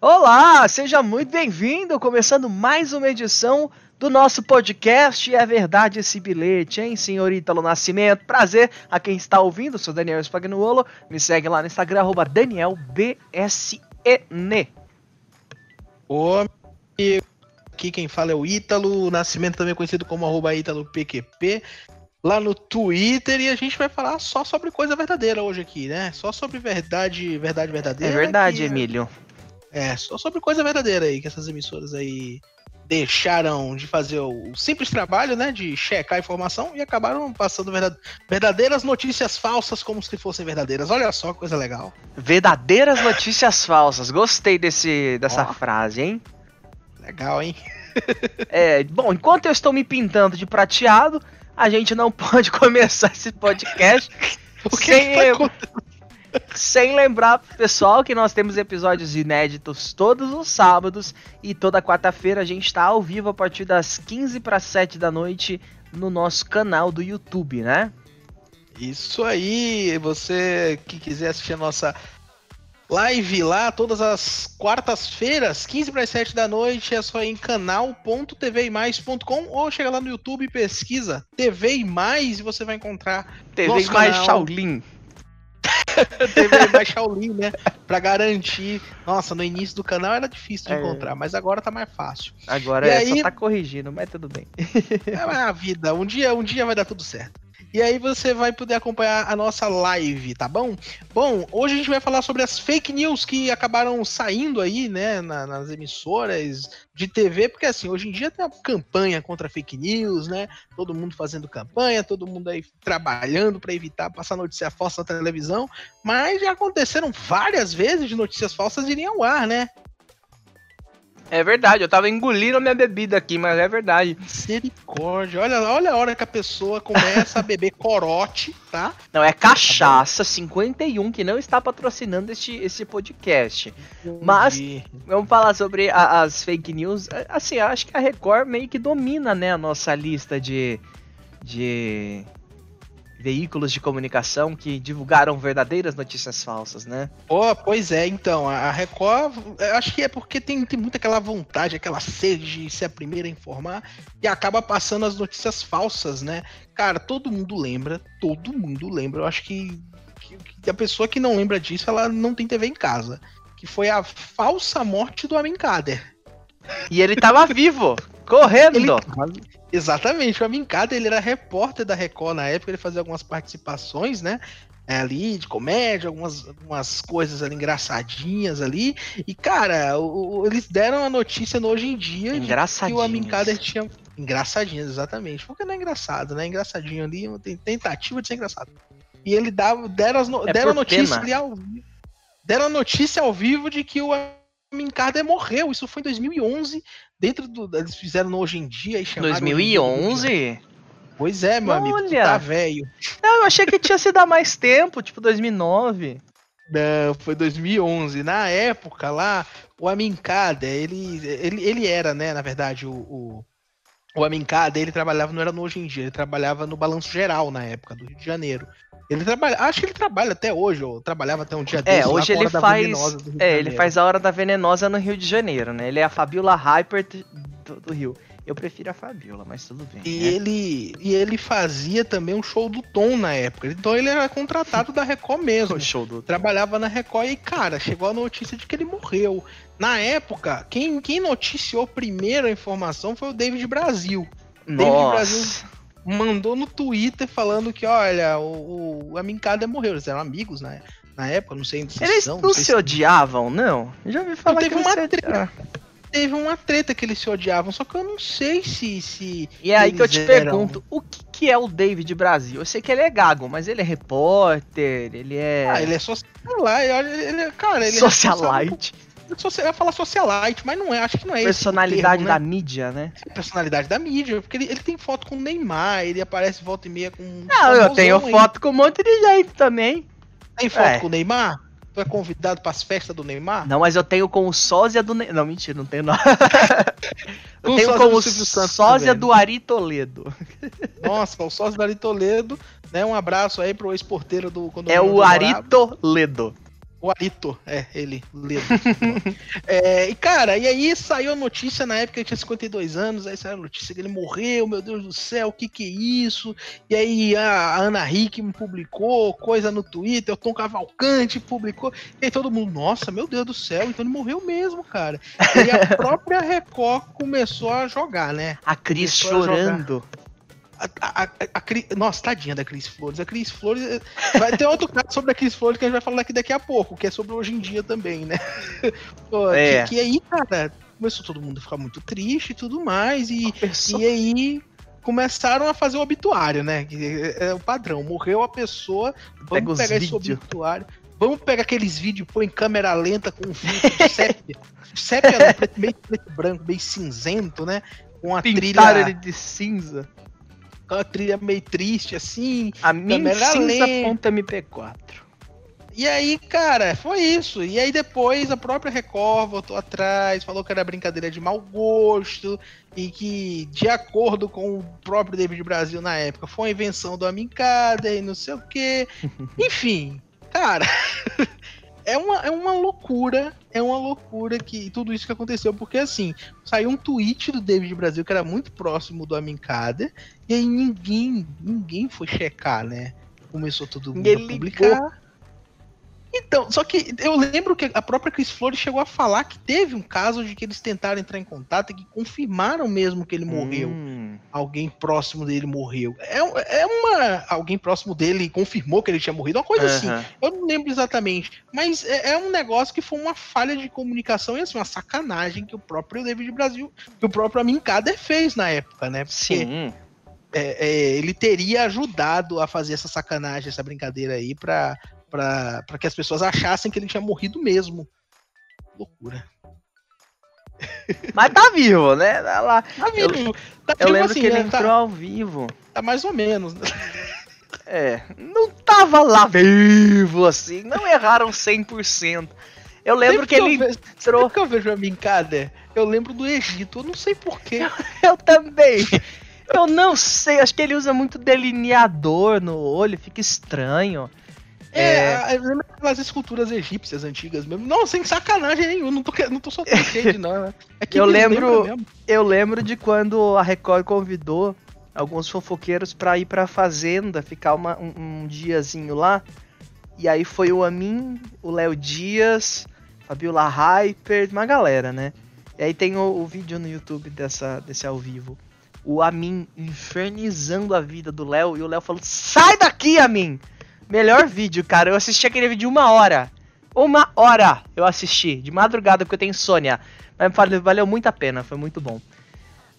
Olá, seja muito bem-vindo, começando mais uma edição do nosso podcast É Verdade Esse Bilhete, hein, senhor Ítalo Nascimento? Prazer a quem está ouvindo, sou Daniel Spagnuolo, me segue lá no Instagram, arroba DanielBSN. Ô, aqui quem fala é o Ítalo Nascimento, também conhecido como arroba ItaloPQP, lá no Twitter, e a gente vai falar só sobre coisa verdadeira hoje aqui, né? Só sobre verdade, verdade verdadeira. É verdade, que- Emílio. É, só sobre coisa verdadeira aí, que essas emissoras aí deixaram de fazer o simples trabalho, né, de checar a informação e acabaram passando verda- verdadeiras notícias falsas como se fossem verdadeiras. Olha só, coisa legal. Verdadeiras notícias falsas. Gostei desse, dessa Ó. frase, hein? Legal, hein? É, bom, enquanto eu estou me pintando de prateado, a gente não pode começar esse podcast O que sem, que tá? Sem lembrar pessoal que nós temos episódios inéditos todos os sábados e toda quarta-feira a gente está ao vivo a partir das 15 para 7 da noite no nosso canal do YouTube, né? Isso aí, você que quiser assistir a nossa live lá todas as quartas-feiras, 15 para 7 da noite, é só ir em canal.tvimais.com ou chega lá no YouTube e pesquisa TV e Mais e você vai encontrar TV Nosso mais canal. Shaolin. TV mais Shaolin, né? Pra garantir. Nossa, no início do canal era difícil de É. encontrar, mas agora tá mais fácil. Agora E é, aí- só tá corrigindo, mas tudo bem. É a vida, um dia, um dia vai dar tudo certo. E aí você vai poder acompanhar a nossa live, tá bom? Bom, hoje a gente vai falar sobre as fake news que acabaram saindo aí, né, na- nas emissoras de TV, porque assim, hoje em dia tem uma campanha contra fake news, né? Todo mundo fazendo campanha, todo mundo aí trabalhando para evitar passar notícia falsa na televisão, mas já aconteceram várias vezes de notícias falsas irem ao ar, né? É verdade, eu tava engolindo a minha bebida aqui, mas é verdade. Misericórdia. Olha, olha a hora que a pessoa começa a beber corote, tá? Não, é Cachaça 51 que não está patrocinando este, esse podcast. Mas- Vamos falar sobre a- as fake news. É, Assim, acho que a Record meio que domina, né, a nossa lista de, de veículos de comunicação que divulgaram verdadeiras notícias falsas, né? Pô, pois é, então, a Record, eu acho que é porque tem, tem muito aquela vontade, aquela sede de ser a primeira a informar e acaba passando as notícias falsas, né? Cara, todo mundo lembra, todo mundo lembra. Eu acho que, que- que a pessoa que não lembra disso, ela não tem TV em casa. Que foi a falsa morte do Amin Kader. E ele tava vivo, correndo. Ele- Exatamente, o Amin Kader, ele era repórter da Record na época, ele fazia algumas participações, né? é, Ali, de comédia, algumas, algumas coisas ali engraçadinhas ali. E, cara, o- o- eles deram a notícia no hoje em dia que o Amin Kader Engraçadinho. tinha. Engraçadinhas, exatamente. Porque não é engraçado, né? Engraçadinho ali, uma ten- tentativa de ser engraçado. E ele dava, deram, no- É deram a notícia ali ao vivo. Deram a notícia ao vivo de que o Amin Kader morreu. Isso foi em 2011. Dentro do. Eles fizeram no Hoje em Dia e chamaram. Hoje em Dia do Rio de Janeiro. 2011? Pois é, meu amigo. Tu Olha! tá velho. Não, eu achei que tinha sido há mais tempo, tipo 2009. Não, foi 2011. Na época lá, o Amin Kader, ele, ele, ele era, né, na verdade, o, o, o Amin Kader, ele trabalhava, não era no Hoje em Dia, ele trabalhava no Balanço Geral na época, do Rio de Janeiro. Ele trabalha, acho que ele trabalha até hoje, ou trabalhava até um dia É, desses, lá hoje ele faz. É, ele faz a Hora da Venenosa no Rio de Janeiro, né? Ele é a Fabiola Hyper do, do Rio. Eu prefiro a Fabiola, mas tudo bem. E né? ele, e ele fazia também um show do Tom na época. Então ele era contratado da Record mesmo. O show do. trabalhava na Record e, cara, chegou a notícia de que ele morreu. Na época, quem, quem noticiou primeiro a informação foi o David Brasil. David Brasil Nossa. Mandou no Twitter falando que, olha, o, o Amin Kader morreu. Eles eram amigos na, na época, não sei se Eles são, não sei se odiavam, não? Eu já ouvi falar teve que uma se treta. Teve uma treta que eles se odiavam, só que eu não sei se. se E é aí que eu te eram- pergunto, o que, que é o David Brasil? Eu sei que ele é gago, mas ele é repórter, ele é. Ah, ele é socialite. Ele, é- cara, ele é socialite, socia- Eu ia falar socialite, mas não é, acho que não é personalidade termo, da né? mídia, né? personalidade da mídia, porque ele, ele tem foto com o Neymar, ele aparece volta e meia com. Não, eu tenho aí. foto com um monte de gente também. Tem foto É. com o Neymar? Tu é convidado pras festas do Neymar? Não, mas eu tenho com o sósia do. Ne- Não, mentira, não tenho não. eu tenho sósia com do o sósia também. do Ari Toledo. Nossa, o sócio do Ari Toledo, né? Um abraço aí pro ex-porteiro do É o onde eu Ari morava. Toledo. O Alito, é, ele, Ledo. é, e cara, e aí saiu a notícia na época que ele tinha 52 anos, aí saiu a notícia que ele morreu, meu Deus do céu, o que que é isso? E aí a Ana Hickman publicou coisa no Twitter, o Tom Cavalcante publicou, e aí todo mundo, nossa, meu Deus do céu, então ele morreu mesmo, cara. E a própria Record começou a jogar, né? A Cris chorando. A, a, a, nossa, tadinha da Cris Flores. A Cris Flores. Eh, vai ter outro caso sobre a Cris Flores que a gente vai falar aqui daqui a pouco, que é sobre hoje em dia também, né? É. que, que, aí, cara, começou todo mundo a ficar muito triste e tudo mais. E, e aí começaram a fazer o obituário, né? É, é o padrão. Morreu a pessoa, vamos Pega pegar esse obituário. Vamos pegar aqueles vídeos, põe em câmera lenta com um filtro de sépia. sépia meio preto branco, meio cinzento, né? Com a Pintaram trilha. ele de cinza uma trilha meio triste, assim. A mincinza.mp4. E aí, cara, foi isso. E aí depois a própria Record voltou atrás, falou que era brincadeira de mau gosto e que, de acordo com o próprio David Brasil na época, foi uma invenção do Amincada e não sei o quê. Enfim, cara, é uma, é uma loucura, é uma loucura que tudo isso que aconteceu, porque assim, saiu um tweet do David Brasil que era muito próximo do Amin Kader, e aí ninguém, ninguém foi checar, né? Começou todo mundo a publicar. Então, só que eu lembro que a própria Chris Flores chegou a falar que teve um caso de que eles tentaram entrar em contato e que confirmaram mesmo que ele morreu. Hum. Alguém próximo dele morreu. É, é uma. Alguém próximo dele confirmou que ele tinha morrido, uma coisa assim. Eu não lembro exatamente. Mas é, é, um negócio que foi uma falha de comunicação e assim, uma sacanagem que o próprio David Brasil, que o próprio Amin Kader fez na época, né? Porque Sim. É, é, ele teria ajudado a fazer essa sacanagem, essa brincadeira aí, pra, para que as pessoas achassem que ele tinha morrido mesmo. Loucura. Mas tá vivo, né? Tá lá. Tá vivo. Eu, tá eu lembro assim, que ele né? entrou tá, ao vivo. Tá mais ou menos. Né? É, não tava lá vivo assim, não erraram 100%. Eu lembro que, que, ele vejo, entrou. que eu vejo a Mincada, eu lembro do Egito, eu não sei porquê. eu também. Eu não sei, acho que ele usa muito delineador no olho, fica estranho. É, é... lembra aquelas esculturas egípcias antigas mesmo. Não, sem sacanagem nenhuma, não tô, não tô só shade, não. Né? É eu lembro, eu lembro de quando a Record convidou alguns fofoqueiros para ir pra fazenda, ficar uma, um, um, diazinho lá. E aí foi o Amin, o Léo Dias, Fabiola Hyper, uma galera, né? E aí tem o, o, vídeo no YouTube dessa, desse ao vivo. O Amin infernizando a vida do Léo e o Léo falou: Sai daqui, Amin! Melhor vídeo, cara. Eu assisti aquele vídeo de uma hora. Uma hora eu assisti, de madrugada, porque eu tenho insônia. Mas valeu muito a pena, foi muito bom.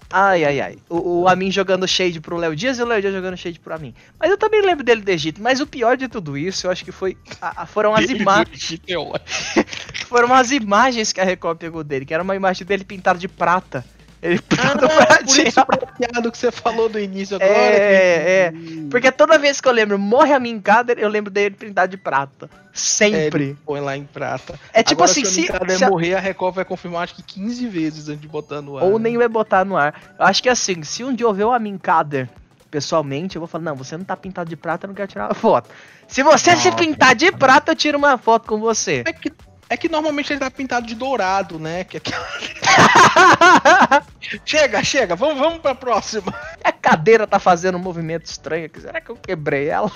Ai, ai, ai. O, o Amin jogando shade pro Léo Dias e o Léo Dias jogando shade pro Amin. Mas eu também lembro dele do Egito. Mas o pior de tudo isso, eu acho que foi. A, a, foram as imagens. Foram as imagens que a Record pegou dele, que era uma imagem dele pintada de prata. Ele ah, por isso prateado que você falou do início agora. É, que... é. Porque toda vez que eu lembro morre a Minkader, eu lembro dele pintado de prata. Sempre. É, põe lá em prata. É tipo agora, assim, se a se, se morrer, a Record vai confirmar acho que 15 vezes antes de botar no ar. Ou nem vai botar no ar. Eu acho que assim, se um dia eu ver o Minkader pessoalmente, eu vou falar, não, você não tá pintado de prata, eu não quero tirar uma foto. Se você se pintar de prata, eu tiro uma foto com você. É que é que normalmente ele tá pintado de dourado, né? Que é chega, chega, vamos, vamos pra próxima. A cadeira tá fazendo um movimento estranho aqui. Será que eu quebrei ela?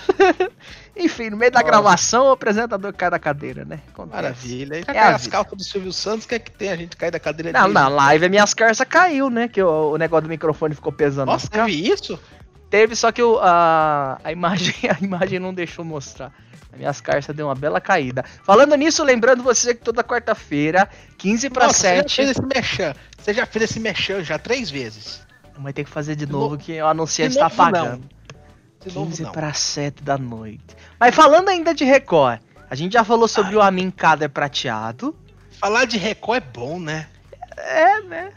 Enfim, no meio da gravação, o apresentador cai da cadeira, né? Acontece. Maravilha. É as calças do Silvio Santos, o que é que tem? A gente cai da cadeira Não, na live minhas calças caiu, né? Que o, o negócio do microfone ficou pesando. Nossa, teve isso? Teve, só que o, a, a, imagem, a imagem não deixou mostrar. Minhas carças deu uma bela caída. Falando nisso, lembrando você que toda quarta-feira, 15 para 7. Você já fez esse mechan. Você já fez esse mechan já três vezes. Vai ter que fazer de, de novo, que o anunciante está pagando. Não. 15 para 7 da noite. Mas falando ainda de Record, a gente já falou sobre Ai. o Amin Kader prateado. Falar de Record é bom, né? É, né?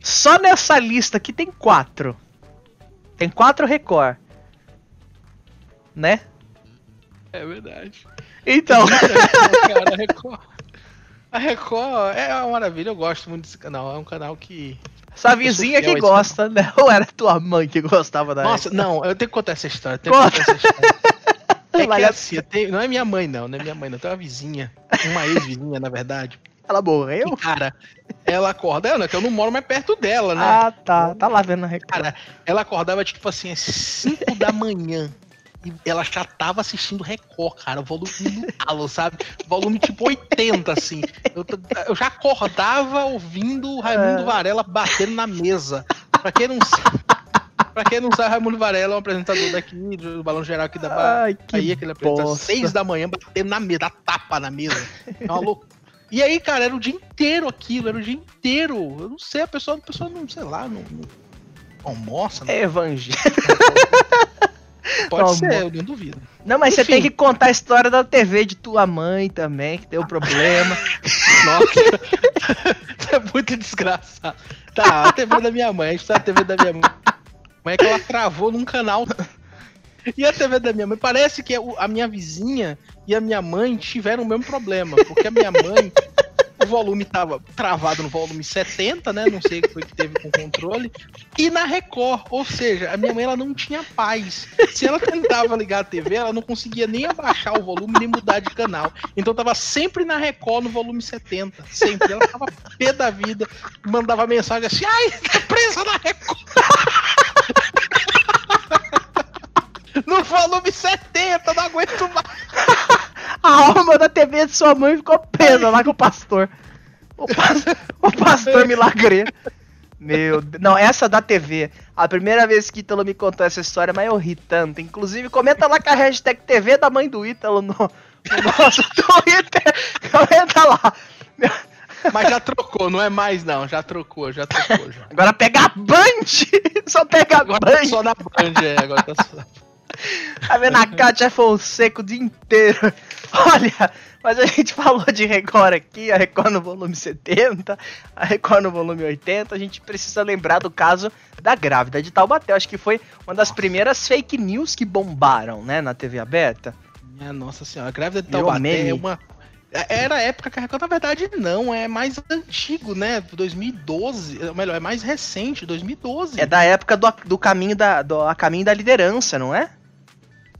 Só nessa lista aqui tem quatro. Tem quatro Record. Né? É verdade. Então. cara, a Record. A Record é uma maravilha, eu gosto muito desse canal. É um canal que. Sua vizinha que gosta, né? Ou era tua mãe que gostava da Nossa, Record? não, eu tenho que contar essa história. Tenho Conta. que contar essa história. É que assim, tenho, não é minha mãe, não, não é minha mãe, não. Tem uma vizinha, uma ex-vizinha, na verdade. Ela morreu? Cara, ela acorda, ela, que eu não moro mais perto dela, né? Ah, tá. Tá lá vendo a Record. Cara, ela acordava, tipo assim, às 5 da manhã. E ela já tava assistindo Record, cara, o volume no talo, sabe? Volume tipo 80, assim. Eu, eu já acordava ouvindo o Raimundo é. Varela batendo na mesa. Pra quem não sabe. Pra quem não sabe, Raimundo Varela é um apresentador daqui, do Balão Geral aqui da Bahia. Que Bahia, que ele apresenta às 6 da manhã, batendo na mesa, dá tapa na mesa. É uma loucura. E aí, cara, era o dia inteiro aquilo, era o dia inteiro. Eu não sei, a pessoa, a pessoa não, sei lá, não, não almoça. É evangelho. Pode não, ser, eu não duvido. Não, mas Enfim. você tem que contar a história da TV de tua mãe também, que deu problema. Nossa, é muito desgraçado. Tá, a TV da minha mãe, a gente tá a TV da minha mãe. Como é que ela travou num canal. E a TV da minha mãe? Parece que a minha vizinha e a minha mãe tiveram o mesmo problema. Porque a minha mãe o volume tava travado no volume 70, né? Não sei o que foi que teve com o controle. E na Record, ou seja, a minha mãe ela não tinha paz. Se ela tentava ligar a TV, ela não conseguia nem abaixar o volume nem mudar de canal. Então tava sempre na Record no volume 70. Sempre. Ela tava pé da vida, mandava mensagem assim: ai, tá presa na Record. no volume 70, não aguento mais. A alma da TV de sua mãe ficou presa lá com o pastor. O, pastor, o pastor milagre. Meu Deus. Não, essa da TV. A primeira vez que Ítalo me contou essa história, mas eu ri tanto. Inclusive, comenta lá com a hashtag TV da mãe do Ítalo no, no nosso Twitter. Comenta lá. Mas já trocou, não é mais não. Já trocou, já trocou. Já. Agora pega a Band! Só pega a agora Band! Tá só na Band, é. Agora tá só... Tá vendo a Kátia Fonseca o dia inteiro. Olha, mas a gente falou de Record aqui, a Record no volume 70, a Record no volume 80. A gente precisa lembrar do caso da grávida de Taubaté. Acho que foi uma das primeiras fake news que bombaram, né, na TV aberta. Minha nossa senhora, a grávida de Taubaté é uma era a época que a Record, na verdade, não, é mais antigo, né? 2012, melhor, é mais recente, 2012. É da época do, do caminho da do a caminho da liderança, não é?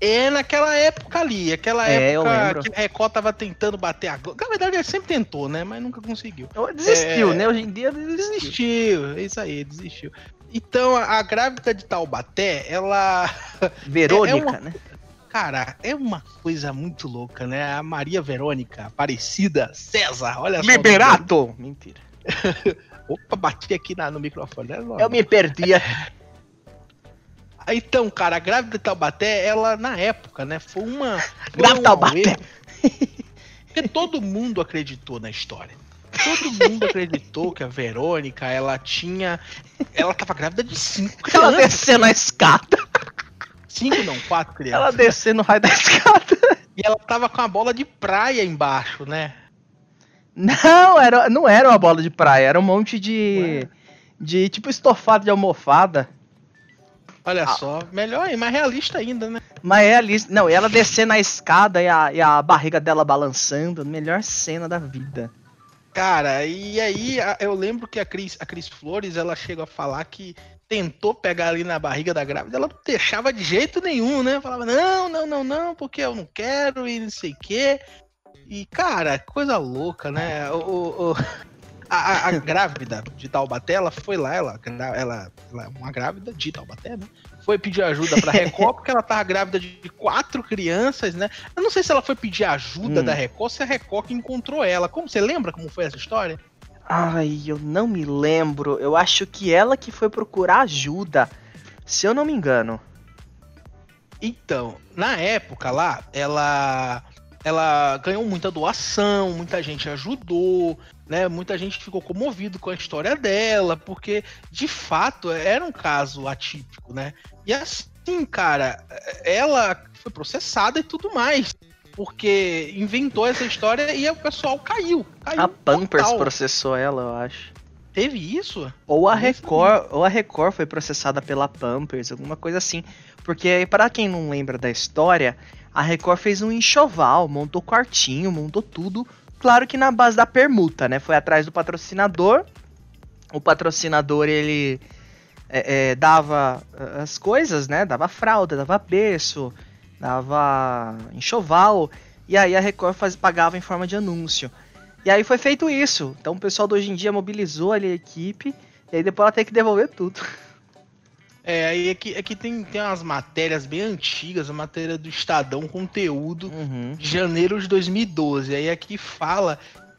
É naquela época ali, aquela é, época que a Record tava tentando bater a Globo. Na verdade, ele sempre tentou, né? Mas nunca conseguiu. Desistiu, é... né? Hoje em dia desistiu. Desistiu, é isso aí, desistiu. Então, a, a grávida de Taubaté, ela. Verônica, é uma... né? Cara, é uma coisa muito louca, né? A Maria Verônica, Aparecida, César, olha só. Liberato! Mentira. Opa, bati aqui na, no microfone. Né? Eu me perdi. Então, cara, a grávida de Taubaté, ela, na época, né, foi uma. Grávida de Taubaté! Porque todo mundo acreditou na história. Todo mundo acreditou que a Verônica, ela tinha. Ela tava grávida de cinco crianças. Ela descendo a escada. Cinco não, quatro crianças. Ela descendo o raio da escada. E ela tava com a bola de praia embaixo, né? Não, era, não era uma bola de praia, era um monte de. Ué. De tipo estofado de almofada. Olha ah. só, melhor e mais realista ainda, né? Mais realista. Não, e ela descendo a escada e a, e a barriga dela balançando. Melhor cena da vida. Cara, e aí eu lembro que a Cris, a Cris Flores, ela chega a falar que tentou pegar ali na barriga da grávida, ela não deixava de jeito nenhum, né? Falava, não, não, não, não, porque eu não quero e não sei o quê. E, cara, coisa louca, né? O, o, a, a, grávida de Taubaté, ela foi lá, ela, ela, ela é uma grávida de Taubaté, né? Foi pedir ajuda pra Record, porque ela tava grávida de quatro crianças, né? Eu não sei se ela foi pedir ajuda hum. da Record, se a Record que encontrou ela. Como você lembra como foi essa história? Ai, eu não me lembro. Eu acho que ela que foi procurar ajuda, se eu não me engano. Então, na época lá, ela ela ganhou muita doação, muita gente ajudou, né? Muita gente ficou comovido com a história dela, porque de fato era um caso atípico, né? E assim, cara, ela foi processada e tudo mais. Porque inventou essa história e o pessoal caiu. caiu a Pampers total. processou ela, eu acho. Teve isso? Ou a Record, ou a Record foi processada pela Pampers, alguma coisa assim. Porque para quem não lembra da história, a Record fez um enxoval, montou quartinho, montou tudo. Claro que na base da permuta, né? Foi atrás do patrocinador. O patrocinador, ele é, é, dava as coisas, né? Dava fralda, dava berço, dava enxoval, e aí a Record faz, pagava em forma de anúncio. E aí foi feito isso. Então o pessoal do hoje em dia mobilizou ali a equipe, e aí depois ela tem que devolver tudo. É, aí aqui, aqui tem, tem umas matérias bem antigas, a matéria do Estadão Conteúdo, Uhum. de janeiro de 2012. Aí aqui fala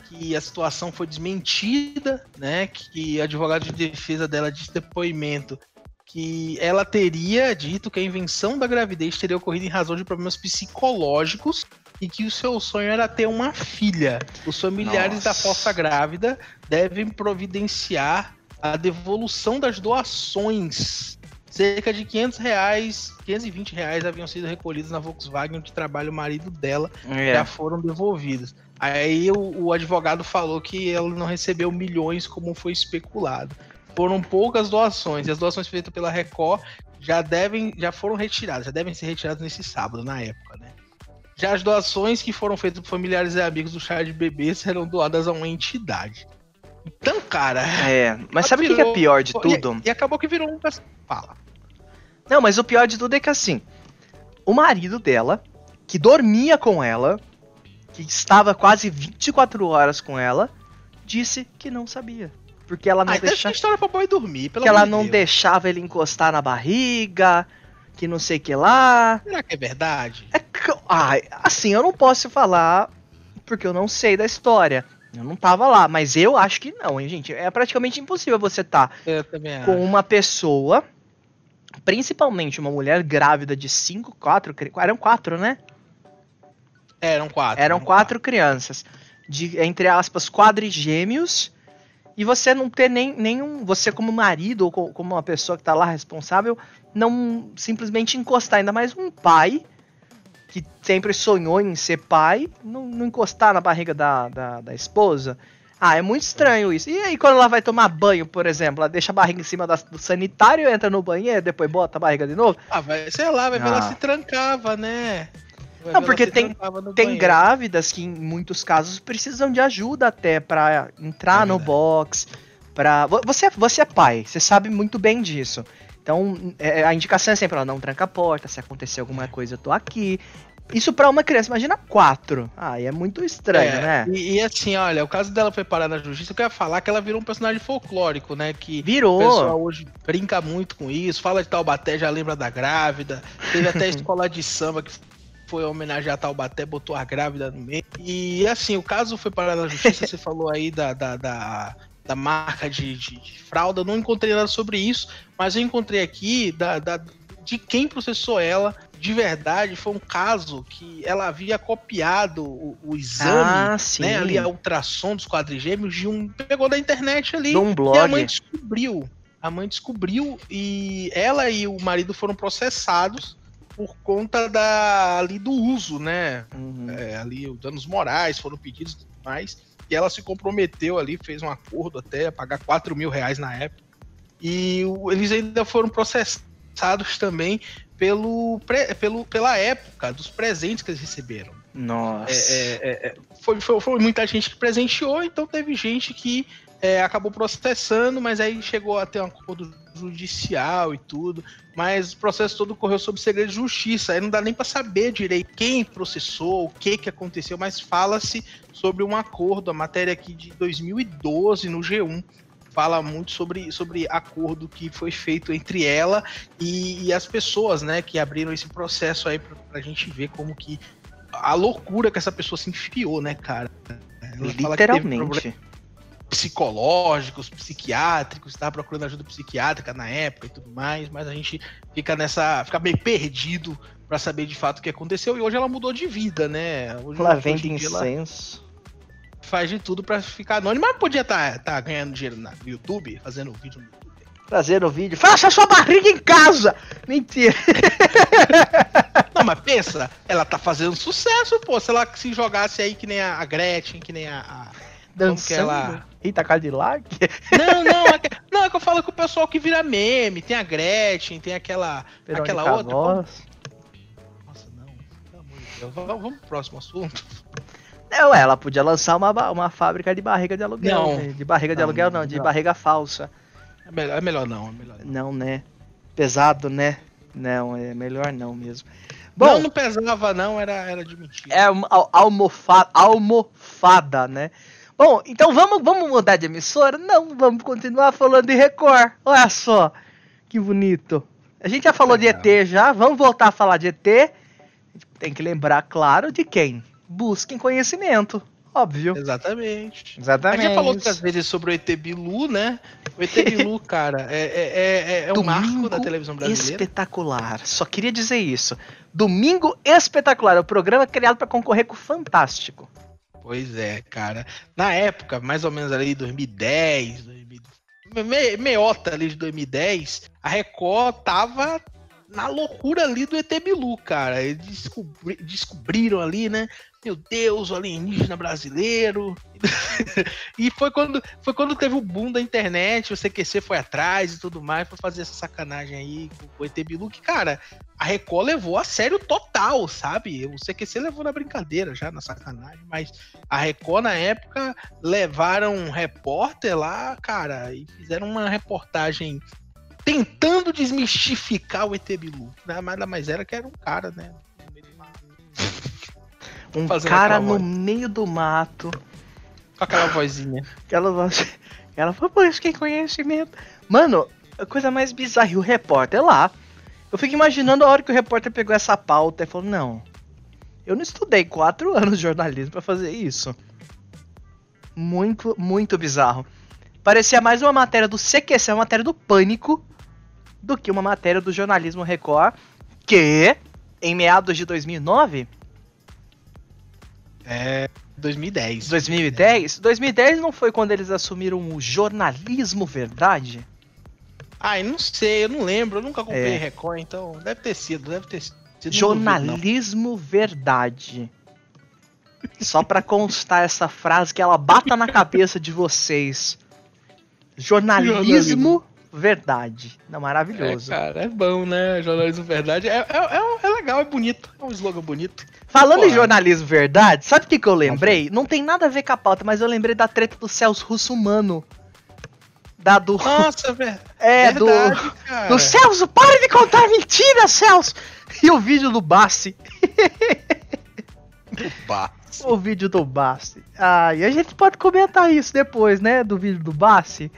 que a situação foi desmentida, né? Que advogado de defesa dela disse depoimento que ela teria dito que a invenção da gravidez teria ocorrido em razão de problemas psicológicos e que o seu sonho era ter uma filha. Os familiares da Nossa. falsa grávida devem providenciar a devolução das doações. Cerca de 500 reais, 520 reais haviam sido recolhidos na Volkswagen onde trabalha o marido dela É. já foram devolvidas. Aí o, o advogado falou que ela não recebeu milhões como foi especulado. Foram poucas doações e as doações feitas pela Record já devem, já foram retiradas, já devem ser retiradas nesse sábado, na época, né? Já as doações que foram feitas por familiares e amigos do chá de bebê serão doadas a uma entidade. Então, cara. É, mas sabe o que que é pior de tudo? E, e acabou que virou um. Fala. Não, mas o pior de tudo é que assim, o marido dela, que dormia com ela, que estava quase 24 horas com ela, disse que não sabia. Porque ela não Ah, deixa deixava. a história pra boi dormir, pelo Que ela não Deus. deixava ele encostar na barriga, que não sei o que lá. Será que é verdade? É que- Ai, assim, eu não posso falar porque eu não sei da história. Eu não tava lá, mas eu acho que não, hein, gente. É praticamente impossível você estar Eu também acho. com uma pessoa, principalmente uma mulher grávida de 5, 4, eram quatro, né? Eram quatro. Eram quatro crianças, de entre aspas, quadrigêmeos, e você não ter nem, nenhum, você como marido ou co- como uma pessoa que tá lá responsável, não simplesmente encostar, ainda mais um pai que sempre sonhou em ser pai, não, não encostar na barriga da, da, da esposa. Ah, é muito estranho isso. E aí, quando ela vai tomar banho, por exemplo, ela deixa a barriga em cima da- do sanitário, entra no banheiro, depois bota a barriga de novo? Ah, vai, sei lá, vai ver ela Ah. se trancava, né? Vai Não, porque ela tem- Tem banheiro. grávidas que, em muitos casos, precisam de ajuda até pra entrar É no box. Pra... vo- Você, você é pai, você sabe muito bem disso. Então, é, a indicação é sempre, ó, não tranca a porta, se acontecer alguma coisa, eu tô aqui. Isso pra uma criança, imagina quatro. Ah, é muito estranho, É, né? E, e assim, olha, o caso dela foi parar na justiça, eu quero falar que ela virou um personagem folclórico, né? Que o Virou. pessoal hoje brinca muito com isso, fala de Taubaté, já lembra da grávida. Teve até a escola de samba que foi homenagear a Taubaté, botou a grávida no meio. E assim, o caso foi parar na justiça, você falou aí da, da, da, da marca de, de- de fralda, eu não encontrei nada sobre isso, mas eu encontrei aqui da, da- de quem processou ela. De verdade, foi um caso que ela havia copiado o, o exame ah, né, ali a ultrassom dos quadrigêmeos de um pegou da internet ali De um e a blog. mãe descobriu. A mãe descobriu e ela e o marido foram processados por conta da ali do uso né? Uhum. É, ali os danos morais foram pedidos e tudo mais. E ela se comprometeu ali fez um acordo até a pagar 4 mil reais na época. E o- eles ainda foram processados também pelo, pelo pela época dos presentes que eles receberam Nossa. é, é, é, foi, foi, foi muita gente que presenteou, então teve gente que é, acabou processando, mas aí chegou a ter um acordo judicial e tudo. Mas o processo todo correu sob segredo de justiça. Aí não dá nem para saber direito quem processou, o que, que aconteceu, mas fala-se sobre um acordo. A matéria aqui de 2012 no G1 fala muito sobre, sobre acordo que foi feito entre ela e, e as pessoas, né, que abriram esse processo aí pra, pra gente ver como que a loucura que essa pessoa se enfiou, né, cara? Ela Literalmente. psicológicos, psiquiátricos, estava procurando ajuda psiquiátrica na época e tudo mais, mas a gente fica nessa, fica meio perdido pra saber de fato o que aconteceu e hoje ela mudou de vida, né? Hoje, Ela vende dia ela incenso. Faz de tudo pra ficar anônima, mas podia estar ganhando dinheiro no YouTube, fazendo vídeo no YouTube. Trazendo o vídeo. Faça sua barriga em casa! Mentira. Não, mas pensa, ela tá fazendo sucesso, pô. Se ela se jogasse aí que nem a Gretchen, que nem a. a- Dançando. lá? Eita, Cadillac. Não, não, é que, não, é que eu falo com o pessoal que vira meme. Tem a Gretchen, tem aquela. aquela Verônica outra. como- Voz. Nossa, não. Pelo amor de Deus. Vamos pro próximo assunto. Não, ela podia lançar uma, uma fábrica de barriga de aluguel. Não. né? De barriga de Não, aluguel, não, de não. barriga falsa. É melhor, é melhor não, é melhor não. Não, né? Pesado, né? Não, é melhor não mesmo. Bom, não, não pesava, não, era, era de mentira. É almofada, almofada, né? Bom, então vamos, vamos mudar de emissora? Não, vamos continuar falando de Record. Olha só, que bonito. A gente já falou Legal. de ET já, vamos voltar a falar de ET. Tem que lembrar, claro, de quem? Busquem conhecimento. Óbvio. Exatamente. Exatamente. A gente falou outras vezes sobre o ET Bilu, né? O ET Bilu, cara, é, é, é, é um marco da televisão brasileira. Espetacular. Só queria dizer isso. Domingo Espetacular. É o programa criado para concorrer com o Fantástico. Pois é, cara. Na época, mais ou menos ali 2010, 2000, me, meiota ali de 2010, a Record tava na loucura ali do ET Bilu, cara. Eles descobri, descobriram ali, né? Meu Deus, o alienígena brasileiro. e foi quando, foi quando teve o boom da internet, o CQC foi atrás e tudo mais, pra fazer essa sacanagem aí com o ET Bilu, que, cara, a Record levou a sério total, sabe? O CQC levou na brincadeira já, na sacanagem, mas a Record na época levaram um repórter lá, cara, e fizeram uma reportagem tentando desmistificar o ET Bilu. Nada mais era que era um cara, né? Um cara no meio do mato. Com aquela vozinha. Aquela voz. Ela falou, pô, isso que é conhecimento. Mano, a coisa mais bizarra. E o repórter lá. Eu fico imaginando a hora que o repórter pegou essa pauta e falou: Não, eu não estudei quatro anos de jornalismo para fazer isso. Muito, muito bizarro. Parecia mais uma matéria do CQC, uma matéria do Pânico, do que uma matéria do Jornalismo Record, que, em meados de 2009... É... 2010. 2010? É. 2010 não foi quando eles assumiram o jornalismo verdade? Ai, não sei, eu não lembro, eu nunca acompanhei é. Record, então deve ter sido, deve ter sido. Jornalismo verdade. Só para constar essa frase que ela bata na cabeça de vocês. Jornalismo, Jornalismo. Verdade. Não, maravilhoso. É, cara, é bom, né? Jornalismo verdade. É, é, é, é legal, é bonito. É um slogan bonito. Falando Porra. em jornalismo verdade, sabe o que, que eu lembrei? Não tem nada a ver com a pauta, mas eu lembrei da treta do Celso Russo Humano. Da do. Nossa, velho. É, verdade, do. Cara. Do Celso, pare de contar mentira, Celso! E o vídeo do Bassi. do Bassi. O vídeo do Bassi. Ah, e a gente pode comentar isso depois, né? Do vídeo do Bassi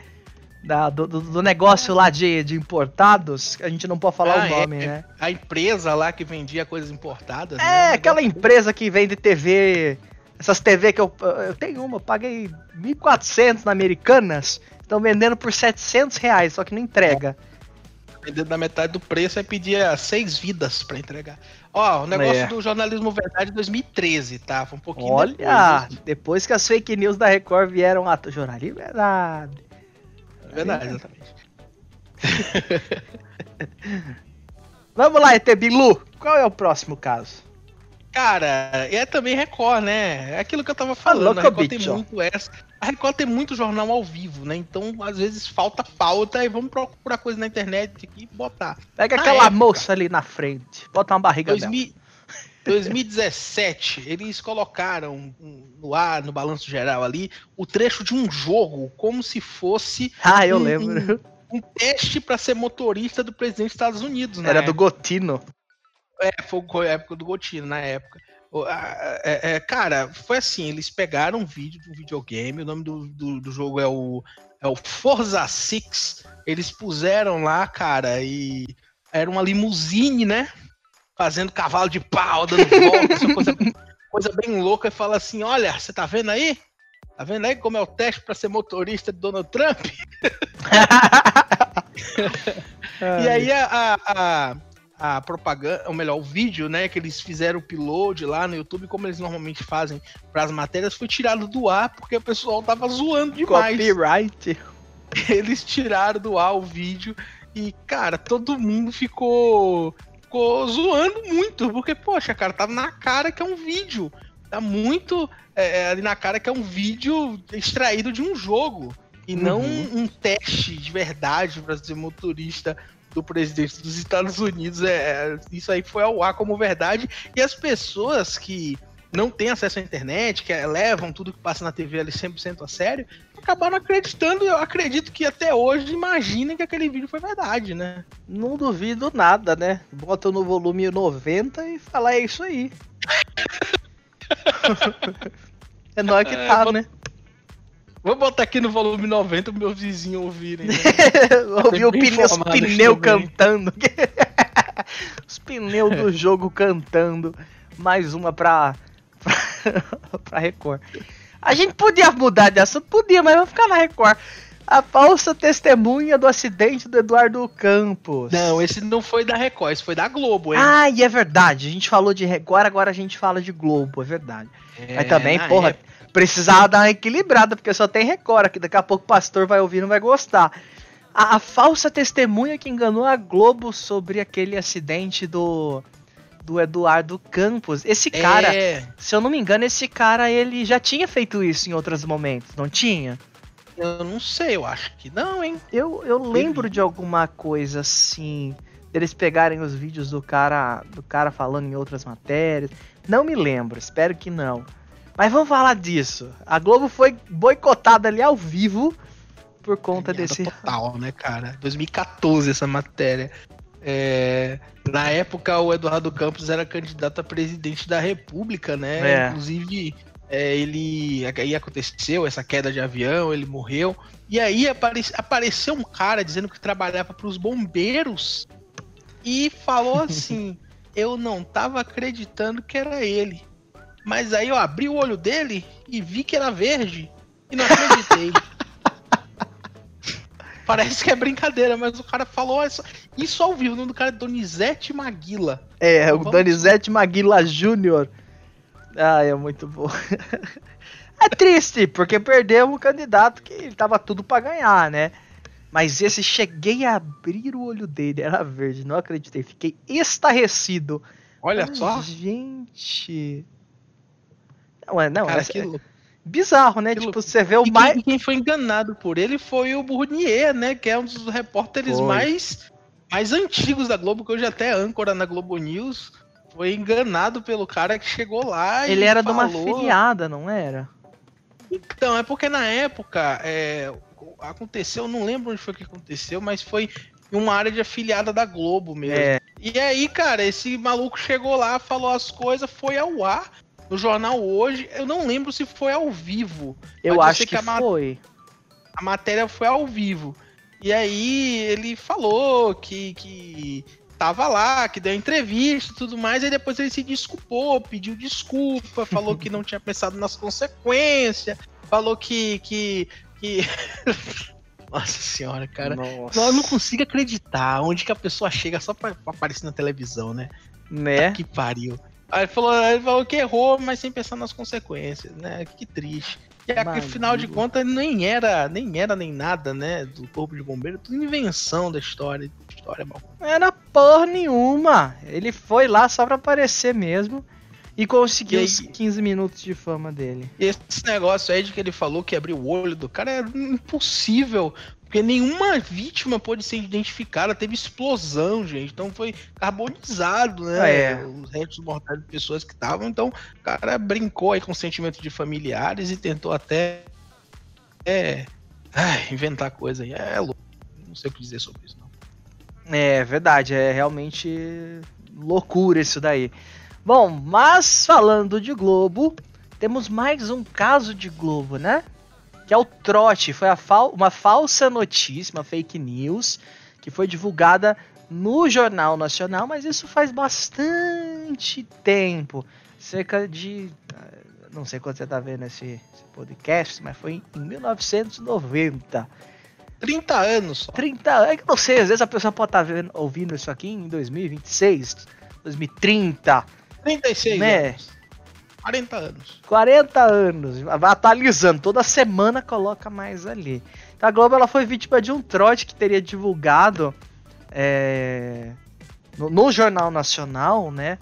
da, do, do, negócio lá de, de importados, a gente não pode falar ah, o nome, é, né? A empresa lá que vendia coisas importadas. É, né? aquela empresa que vende TV. Essas TV que eu, eu tenho uma, eu paguei 1.400 na Americanas, estão vendendo por 700 reais, só que não entrega. Vendendo na metade do preço, aí pedia seis vidas para entregar. Ó, o negócio é. do jornalismo verdade 2013, tá? Foi um pouquinho Olha, depois, depois que as fake news da Record vieram a jornalismo verdade. Verdade, exatamente. Vamos lá, ET Bilu. Qual é o próximo caso? Cara, é também Record, né? É aquilo que eu tava falando. a Record tem muito essa. A Record tem muito jornal ao vivo, né? Então, às vezes, falta pauta e vamos procurar coisa na internet aqui e botar. Pega na aquela época, moça ali na frente, bota uma barriga 2000, 2017, eles colocaram no ar, no balanço geral ali, o trecho de um jogo, como se fosse. Ah, eu um, lembro. Um, um teste para ser motorista do presidente dos Estados Unidos, né? Era do Gotino. É, foi a época do Gotino, na época. É, é, cara, foi assim: eles pegaram um vídeo de um videogame, o nome do, do, do jogo é o, é o Forza 6. Eles puseram lá, cara, e era uma limusine, né? Fazendo cavalo de pau, dando volta, coisa, coisa bem louca, e fala assim: Olha, você tá vendo aí? Tá vendo aí como é o teste para ser motorista de Donald Trump? e aí a, a, a, propaganda, ou melhor, o vídeo, né, que eles fizeram o upload lá no YouTube, como eles normalmente fazem para as matérias, foi tirado do ar porque o pessoal tava zoando demais. Copyright. Eles tiraram do ar o vídeo e, cara, todo mundo ficou ficou zoando muito, porque, poxa, cara, tá na cara que é um vídeo. Tá muito é, é ali na cara que é um vídeo extraído de um jogo. E uhum. não um teste de verdade para ser motorista do presidente dos Estados Unidos. É, é, isso aí foi ao ar como verdade. E as pessoas que não têm acesso à internet, que levam tudo que passa na TV ali 100% a sério, acabaram acreditando, eu acredito que até hoje imaginem que aquele vídeo foi verdade, né? Não duvido nada, né? Bota no volume 90 e fala, é isso aí. é nóis que é, tá, vou... né? Vou botar aqui no volume 90 pro meu vizinho ouvirem. Né? Ouvir o pneu, os pneus cantando. os pneus do jogo cantando. Mais uma pra, pra, Record. A gente podia mudar de assunto? Podia, mas vamos ficar na Record. A falsa testemunha do acidente do Eduardo Campos. Não, esse não foi da Record, esse foi da Globo, hein? Ah, e é verdade. A gente falou de Record, agora a gente fala de Globo, é verdade. É, mas também, porra, época... precisava dar uma equilibrada, porque só tem Record aqui. Daqui a pouco o pastor vai ouvir e não vai gostar. A, a falsa testemunha que enganou a Globo sobre aquele acidente do do Eduardo Campos. Esse cara, é. se eu não me engano, esse cara ele já tinha feito isso em outros momentos, não tinha? Eu não sei, eu acho que não, hein? Eu, eu lembro de alguma coisa assim, deles pegarem os vídeos do cara, do cara falando em outras matérias. Não me lembro, espero que não. Mas vamos falar disso. A Globo foi boicotada ali ao vivo por conta desse total, né, cara? 2014 essa matéria. É, na época, o Eduardo Campos era candidato a presidente da República, né? É. Inclusive, é, ele. Aí aconteceu essa queda de avião, ele morreu. E aí apare, apareceu um cara dizendo que trabalhava para os bombeiros e falou assim: Eu não tava acreditando que era ele. Mas aí eu abri o olho dele e vi que era verde e não acreditei. Parece que é brincadeira, mas o cara falou isso, isso ao vivo. O nome do cara é Donizete Maguila. É, então, o Donizete Maguila Júnior. Ah, é muito bom. é triste, porque perdeu um candidato que tava tudo para ganhar, né? Mas esse cheguei a abrir o olho dele, era verde, não acreditei, fiquei estarrecido. Olha Ai, só. Gente. Não, é, não, Cara, essa, que é bizarro, né? tipo, você vê o e mais. Quem, quem, foi enganado por ele foi o Bournier, né? Que é um dos repórteres mais, mais antigos da Globo, que hoje até âncora na Globo News. Foi enganado pelo cara que chegou lá Ele era falou... de uma filiada, não era? Então, é porque na época é, aconteceu, não lembro onde foi que aconteceu, mas foi em uma área de afiliada da Globo mesmo. É. E aí, cara, esse maluco chegou lá, falou as coisas, foi ao ar no jornal hoje. Eu não lembro se foi ao vivo. Eu acho que, que a foi. A matéria foi ao vivo. E aí ele falou que, que tava lá, que deu entrevista e tudo mais, e depois ele se desculpou, pediu desculpa, falou que não tinha pensado nas consequências, falou que. que, que... Nossa senhora, cara. Nossa. Eu não consigo acreditar onde que a pessoa chega só pra, pra aparecer na televisão, né? Né? Que pariu. Aí ele falou, ele falou que errou, mas sem pensar nas consequências, né? Que triste. E afinal de contas nem era, nem era nem nada, né? Do corpo de bombeiro, tudo invenção da história. História mal. Era porra nenhuma. Ele foi lá só pra aparecer mesmo. E conseguiu e aí, os 15 minutos de fama dele. Esse negócio aí de que ele falou que abriu o olho do cara é impossível. Porque nenhuma vítima pôde ser identificada, teve explosão, gente. Então foi carbonizado, né? Ah, é. Os restos mortais de pessoas que estavam. Então o cara brincou aí com o sentimento de familiares e tentou até é, ai, inventar coisa aí. É louco. Não sei o que dizer sobre isso, não. É verdade, é realmente loucura isso daí. Bom, mas falando de Globo, temos mais um caso de Globo, né? Que é o trote. Foi fal uma falsa notícia, uma fake news, que foi divulgada no Jornal Nacional, mas isso faz bastante tempo. Cerca de. Eh, não sei quando você está vendo esse, esse, podcast, mas foi em 1990. 30 anos só. 30 anos. É não sei, às vezes a pessoa pode estar tá ouvindo isso aqui em 2026, 2030. 36 né? anos. 40 anos. 40 anos. Vai atualizando. Toda semana coloca mais ali. Então, a Globo ela foi vítima de um trote que teria divulgado é, no, no, Jornal Nacional, né?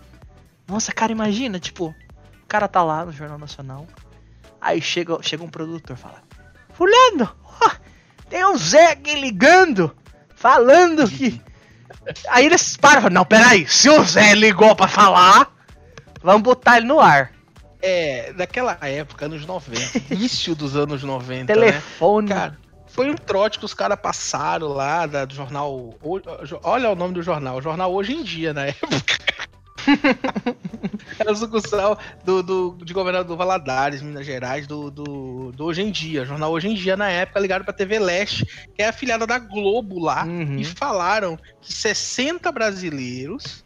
Nossa, cara, imagina, tipo, o cara tá lá no Jornal Nacional. Aí chega, chega um produtor fala: Fulano, oh, tem um Zé aqui ligando, falando que. Aí eles param, não, peraí, se o Zé ligou pra falar, vamos botar ele no ar. É, daquela época, anos 90, início dos anos 90. Telefone. Né? Cara, foi um trote que os caras passaram lá da, do jornal. Olha o nome do jornal, jornal Hoje em Dia, na época. Era sucursal do, do, de governador Valadares, Minas Gerais, do, do, do, Hoje em Dia. Jornal Hoje em Dia, na época, ligado pra TV Leste, que é afiliada da Globo lá, uhum. e falaram que 60 brasileiros,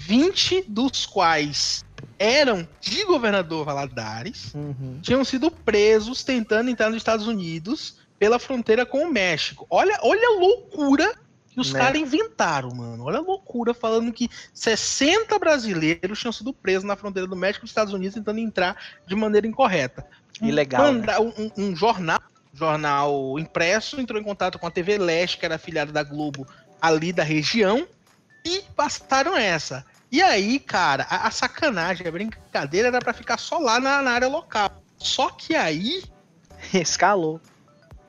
20 dos quais eram de governador Valadares, uhum. tinham sido presos tentando entrar nos Estados Unidos pela fronteira com o México. Olha, olha a loucura que os né? caras inventaram, mano. Olha a loucura, falando que 60 brasileiros tinham sido presos na fronteira do México e dos Estados Unidos tentando entrar de maneira incorreta. Ilegal. Um, né? um, um jornal, jornal impresso, entrou em contato com a TV Leste, que era afiliada da Globo ali da região, e passaram essa. E aí, cara, a, a sacanagem, a brincadeira era para ficar só lá na, na área local. Só que aí. Escalou.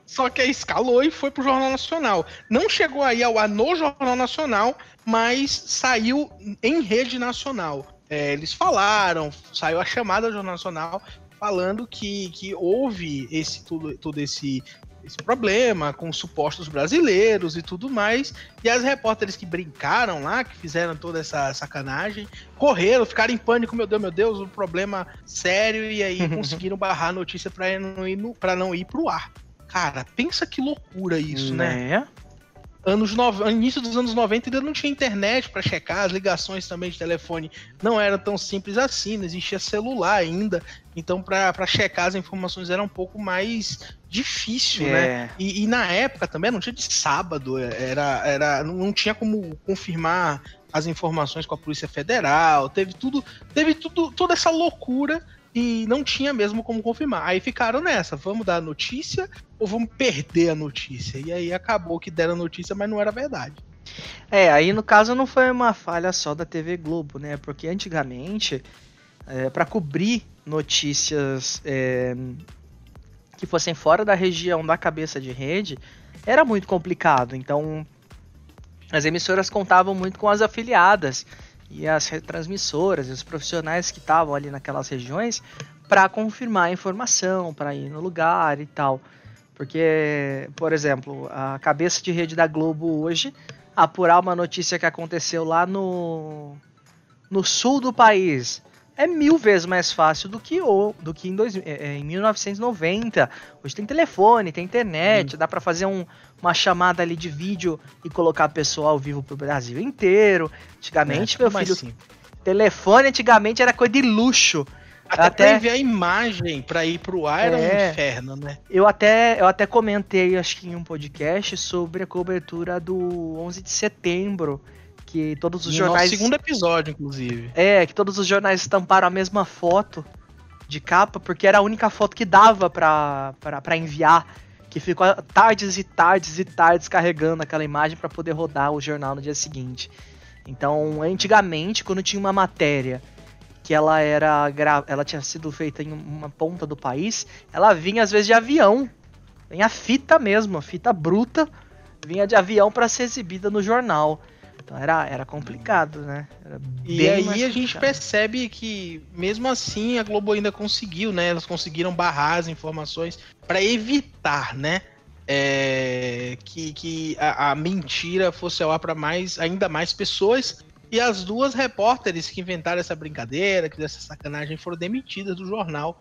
Só que aí escalou e foi pro Jornal Nacional. Não chegou aí ao ar no Jornal Nacional, mas saiu em rede nacional. É, eles falaram, saiu a chamada do Jornal Nacional falando que, que houve esse tudo, todo esse, esse problema com os supostos brasileiros e tudo mais. E as repórteres que brincaram lá, que fizeram toda essa sacanagem, correram, ficaram em pânico, meu Deus, meu Deus, um problema sério, e aí conseguiram barrar a notícia para não ir para não ir pro ar. Cara, pensa que loucura isso, né? né? Anos no... Início dos anos 90 ainda não tinha internet para checar, as ligações também de telefone não eram tão simples assim, não existia celular ainda. Então, para checar as informações era um pouco mais difícil, né? é. né? E, e, na época também não tinha de sábado, era, era, não tinha como confirmar as informações com a Polícia Federal, teve tudo, teve tudo, toda essa loucura e não tinha mesmo como confirmar. Aí ficaram nessa, vamos dar a notícia ou vamos perder a notícia? E aí acabou que deram a notícia, mas não era verdade. É, aí no caso não foi uma falha só da TV Globo, né? Porque antigamente, é, para cobrir notícias é, que fossem fora da região da cabeça de rede, era muito complicado. Então, as emissoras contavam muito com as afiliadas e as retransmissoras e os profissionais que estavam ali naquelas regiões para confirmar a informação, para ir no lugar e tal. Porque, por exemplo, a cabeça de rede da Globo hoje apurar uma notícia que aconteceu lá no, no sul do país é mil vezes mais fácil do que, o, do que em, dois, é, é em 1990. Hoje tem telefone, tem internet, hum. dá para fazer um, uma chamada ali de vídeo e colocar a pessoa ao vivo pro Brasil inteiro. Antigamente, é, meu filho, assim? telefone antigamente era coisa de luxo. Até, até enviar imagem para ir pro ar era um é. inferno, né? Eu até, eu até comentei, acho que em um podcast, sobre a cobertura do 11 de setembro que todos os jornais. No segundo episódio, inclusive. É, que todos os jornais estamparam a mesma foto de capa, porque era a única foto que dava pra, pra, pra enviar. Que ficou tardes e tardes e tardes carregando aquela imagem para poder rodar o jornal no dia seguinte. Então, antigamente, quando tinha uma matéria que ela era ela tinha sido feita em uma ponta do país, ela vinha às vezes de avião. Vinha fita mesmo, fita bruta, vinha de avião para ser exibida no jornal. Então era, era complicado, né? Era e aí a gente percebe que, mesmo assim, a Globo ainda conseguiu, né? Elas conseguiram barrar as informações para evitar, né? É, que que a, a, mentira fosse ao ar para mais, ainda mais pessoas. E as duas repórteres que inventaram essa brincadeira, que essa sacanagem, foram demitidas do jornal.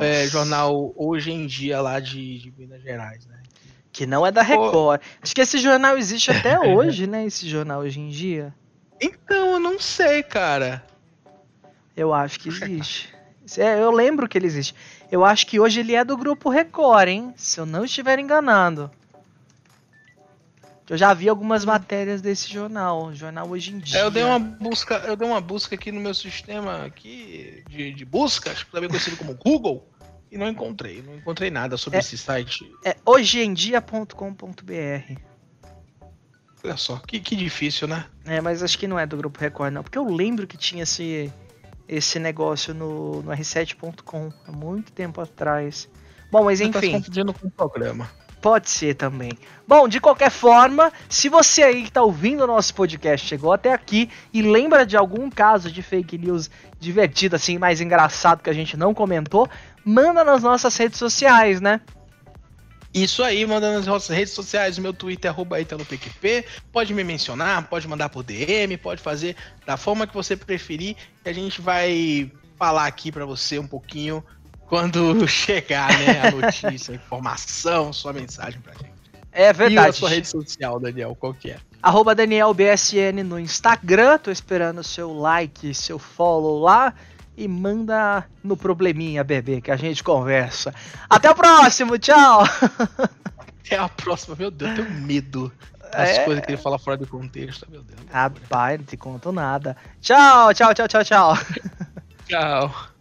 É, jornal Hoje em Dia lá de, de Minas Gerais, né? Que não é da Record. Pô. Acho que esse jornal existe até hoje, né? Esse jornal hoje em dia. Então, eu não sei, cara. Eu acho que existe. É, eu lembro que ele existe. Eu acho que hoje ele é do grupo Record, hein? Se eu não estiver enganado. Eu já vi algumas matérias desse jornal, jornal hoje em dia. É, eu dei uma busca, eu dei uma busca aqui no meu sistema aqui de, de busca, acho que também conhecido como Google e não encontrei. Não encontrei nada sobre é, esse site. É hojeemdia.com.br. Olha só, que, que difícil, né? É, mas acho que não é do Grupo Record, não. Porque eu lembro que tinha esse, esse negócio no, no R7.com há muito tempo atrás. Bom, mas enfim. Você tá confundindo com o programa. Pode ser também. Bom, de qualquer forma, se você aí que está ouvindo o nosso podcast chegou até aqui e lembra de algum caso de fake news divertido, assim, mais engraçado que a gente não comentou, manda nas nossas redes sociais, né? Isso aí, manda nas nossas redes sociais, o meu Twitter, arroba PQP. Pode me mencionar, pode mandar por DM, pode fazer da forma que você preferir. E a gente vai falar aqui para você um pouquinho quando chegar, né, a notícia, a informação, sua mensagem pra gente. É verdade. E a sua rede social, Daniel, qual que é? Arroba DanielBSN no Instagram, tô esperando seu like, seu follow lá e manda no probleminha, bebê, que a gente conversa. Até o próximo, tchau! Até a próxima, meu Deus, eu tenho medo das é... coisas que ele fala fora do contexto, meu Deus. Rapaz, não te conto nada. Tchau, tchau, tchau, tchau, tchau. Tchau.